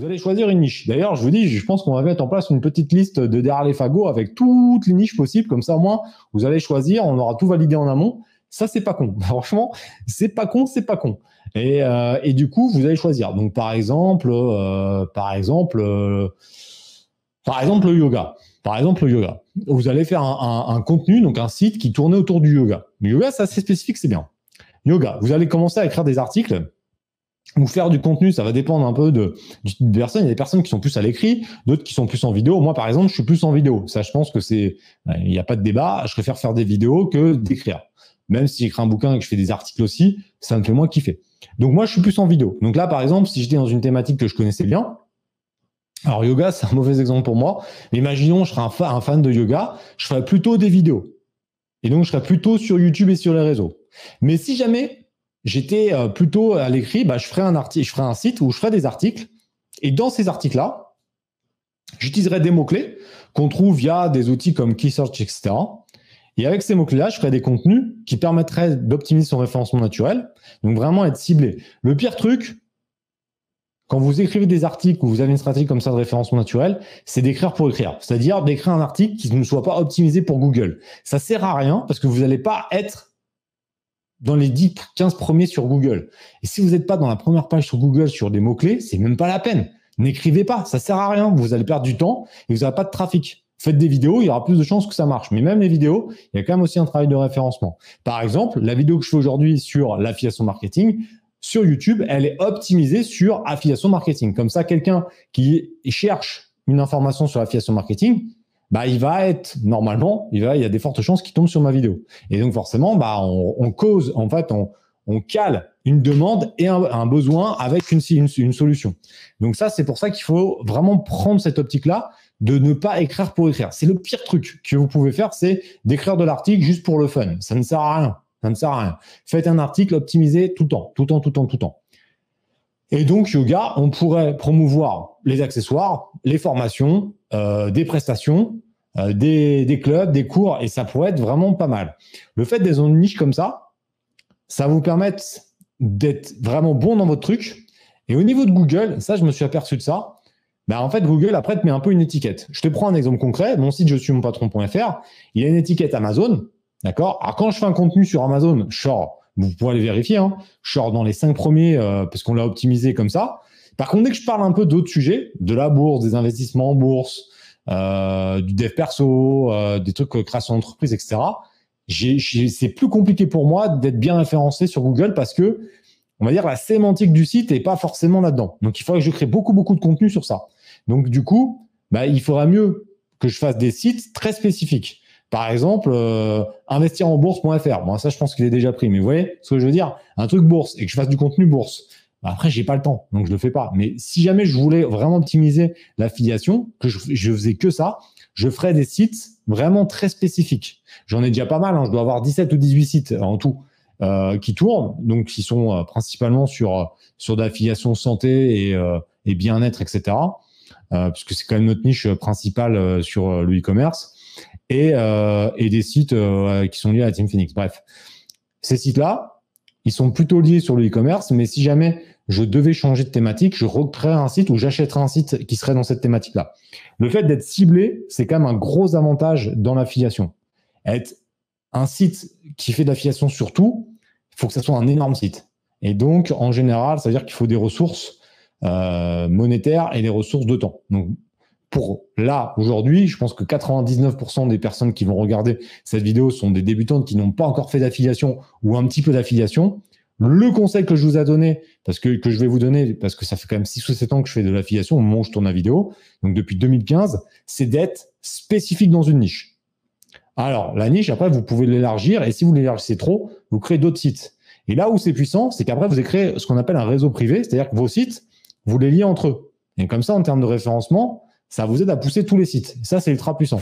Vous allez choisir une niche. D'ailleurs, je vous dis, je pense qu'on va mettre en place une petite liste de derrière les fagots avec toutes les niches possibles. Comme ça, au moins, vous allez choisir, on aura tout validé en amont. Ça, c'est pas con. Franchement, c'est pas con, c'est pas con. Et, euh, et, du coup, vous allez choisir. Donc, par exemple, euh, par exemple, euh, par exemple, le yoga. Par exemple, le yoga. Vous allez faire un, un, un, contenu, donc un site qui tournait autour du yoga. Le yoga, c'est assez spécifique, c'est bien. Yoga. Vous allez commencer à écrire des articles ou faire du contenu, ça va dépendre un peu de, de personne. Il y a des personnes qui sont plus à l'écrit, d'autres qui sont plus en vidéo. Moi, par exemple, je suis plus en vidéo. Ça, je pense que c'est, il n'y a pas de débat. Je préfère faire des vidéos que d'écrire. Même si j'écris un bouquin et que je fais des articles aussi, ça me fait moins kiffer. Donc moi, je suis plus en vidéo. Donc là, par exemple, si j'étais dans une thématique que je connaissais bien, alors yoga, c'est un mauvais exemple pour moi. Mais imaginons, je serais un, un fan de yoga, je ferais plutôt des vidéos. Et donc, je serais plutôt sur YouTube et sur les réseaux. Mais si jamais j'étais euh, plutôt à l'écrit, bah, je ferais un article, je ferais un site où je ferais des articles. Et dans ces articles-là, j'utiliserais des mots-clés qu'on trouve via des outils comme Keysearch, etc. Et avec ces mots-clés-là, je ferais des contenus qui permettraient d'optimiser son référencement naturel. Donc vraiment être ciblé. Le pire truc, quand vous écrivez des articles ou vous avez une stratégie comme ça de référencement naturel, c'est d'écrire pour écrire. C'est-à-dire d'écrire un article qui ne soit pas optimisé pour Google. Ça sert à rien parce que vous n'allez pas être dans les 10, 15 premiers sur Google. Et si vous n'êtes pas dans la première page sur Google sur des mots-clés, c'est même pas la peine. N'écrivez pas, ça sert à rien. Vous allez perdre du temps et vous n'aurez pas de trafic. Faites des vidéos, il y aura plus de chances que ça marche. Mais même les vidéos, il y a quand même aussi un travail de référencement. Par exemple, la vidéo que je fais aujourd'hui sur l'affiliation marketing, sur YouTube, elle est optimisée sur affiliation marketing. Comme ça, quelqu'un qui cherche une information sur l'affiliation marketing, bah, il va être normalement, il va, il y a des fortes chances qu'il tombe sur ma vidéo. Et donc forcément, bah, on, on cause, en fait, on, on cale une demande et un, besoin avec une, une, une, solution. Donc ça, c'est pour ça qu'il faut vraiment prendre cette optique-là de ne pas écrire pour écrire. C'est le pire truc que vous pouvez faire, c'est d'écrire de l'article juste pour le fun. Ça ne sert à rien. Ça ne sert à rien. Faites un article optimisé tout le temps, tout le temps, tout le temps, tout le temps. Et donc, yoga, on pourrait promouvoir les accessoires, les formations, euh, des prestations, euh, des, des, clubs, des cours, et ça pourrait être vraiment pas mal. Le fait d'être dans une niche comme ça, ça vous permettre d'être vraiment bon dans votre truc. Et au niveau de Google, ça, je me suis aperçu de ça. Ben, en fait, Google, après, te met un peu une étiquette. Je te prends un exemple concret. Mon site, je suis mon patron.fr. Il y a une étiquette Amazon. D'accord? Alors, quand je fais un contenu sur Amazon, je sors, vous pouvez aller vérifier, hein, je sors dans les cinq premiers euh, parce qu'on l'a optimisé comme ça. Par contre, dès que je parle un peu d'autres sujets, de la bourse, des investissements en bourse, euh, du dev perso, euh, des trucs création d'entreprise, etc., c'est plus compliqué pour moi d'être bien référencé sur Google parce que, on va dire, la sémantique du site n'est pas forcément là-dedans. Donc, il faudrait que je crée beaucoup, beaucoup de contenu sur ça. Donc, du coup, bah, il faudra mieux que je fasse des sites très spécifiques. Par exemple, euh, investir en bourse.fr. Bon, ça, je pense qu'il est déjà pris. Mais vous voyez ce que je veux dire? Un truc bourse et que je fasse du contenu bourse. Bah, après, j'ai pas le temps, donc je le fais pas. Mais si jamais je voulais vraiment optimiser l'affiliation, que je, faisais que ça, je ferais des sites vraiment très spécifiques. J'en ai déjà pas mal. Hein. Je dois avoir 17 ou 18 sites en tout euh, qui tournent, donc qui sont euh, principalement sur sur d'affiliation santé et, et bien-être, etc. Puisque c'est quand même notre niche principale sur le e-commerce et, et des sites qui sont liés à Team Phoenix. Bref, ces sites-là, ils sont plutôt liés sur le e-commerce, mais si jamais je devais changer de thématique, je recréerais un site ou j'achèterais un site qui serait dans cette thématique-là. Le fait d'être ciblé, c'est quand même un gros avantage dans l'affiliation. Être un site qui fait de l'affiliation sur tout, il faut que ce soit un énorme site. Et donc, en général, ça veut dire qu'il faut des ressources euh, monétaires et des ressources de temps. Donc, pour là, aujourd'hui, je pense que 99% des personnes qui vont regarder cette vidéo sont des débutantes qui n'ont pas encore fait d'affiliation ou un petit peu d'affiliation. Le conseil que je vous ai donné, parce que, que je vais vous donner, parce que ça fait quand même 6 ou 7 ans que je fais de l'affiliation au moment où je tourne la vidéo, donc depuis 2015, c'est d'être spécifique dans une niche. Alors, la niche, après, vous pouvez l'élargir, et si vous l'élargissez trop, vous créez d'autres sites. Et là où c'est puissant, c'est qu'après, vous créé ce qu'on appelle un réseau privé, c'est-à-dire que vos sites, vous les liez entre eux. Et comme ça, en termes de référencement, ça vous aide à pousser tous les sites. ça, c'est ultra puissant.